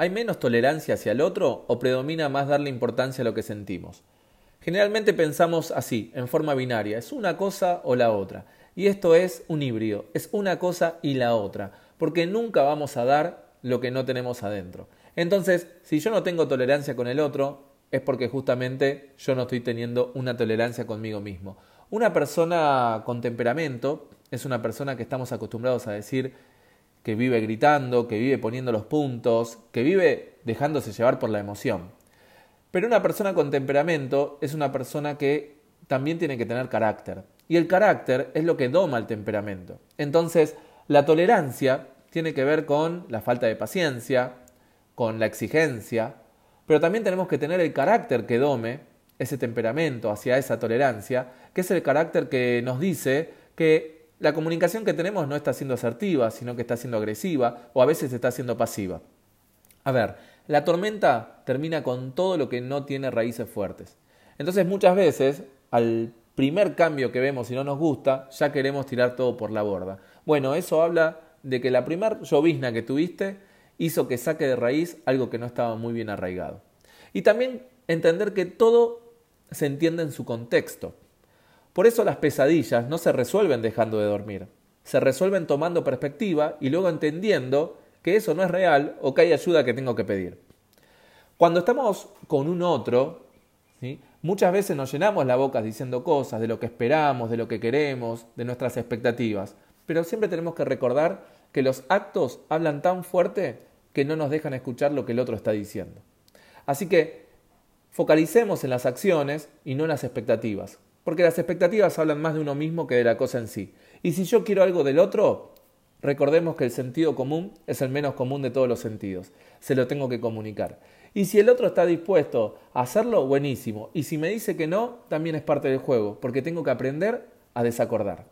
¿Hay menos tolerancia hacia el otro o predomina más darle importancia a lo que sentimos? Generalmente pensamos así, en forma binaria, es una cosa o la otra. Y esto es un híbrido, es una cosa y la otra, porque nunca vamos a dar lo que no tenemos adentro. Entonces, si yo no tengo tolerancia con el otro, es porque justamente yo no estoy teniendo una tolerancia conmigo mismo. Una persona con temperamento es una persona que estamos acostumbrados a decir que vive gritando, que vive poniendo los puntos, que vive dejándose llevar por la emoción. Pero una persona con temperamento es una persona que también tiene que tener carácter. Y el carácter es lo que doma el temperamento. Entonces, la tolerancia tiene que ver con la falta de paciencia, con la exigencia, pero también tenemos que tener el carácter que dome ese temperamento hacia esa tolerancia, que es el carácter que nos dice que la comunicación que tenemos no está siendo asertiva, sino que está siendo agresiva o a veces está siendo pasiva. A ver, la tormenta termina con todo lo que no tiene raíces fuertes. Entonces muchas veces al primer cambio que vemos y no nos gusta, ya queremos tirar todo por la borda. Bueno, eso habla de que la primer llovizna que tuviste hizo que saque de raíz algo que no estaba muy bien arraigado. Y también entender que todo se entiende en su contexto. Por eso las pesadillas no se resuelven dejando de dormir, se resuelven tomando perspectiva y luego entendiendo que eso no es real o que hay ayuda que tengo que pedir. Cuando estamos con un otro. Muchas veces nos llenamos la boca diciendo cosas de lo que esperamos, de lo que queremos, de nuestras expectativas, pero siempre tenemos que recordar que los actos hablan tan fuerte que no nos dejan escuchar lo que el otro está diciendo. Así que focalicemos en las acciones y no en las expectativas, porque las expectativas hablan más de uno mismo que de la cosa en sí. Y si yo quiero algo del otro, recordemos que el sentido común es el menos común de todos los sentidos. Se lo tengo que comunicar. Y si el otro está dispuesto a hacerlo, buenísimo. Y si me dice que no, también es parte del juego, porque tengo que aprender a desacordar.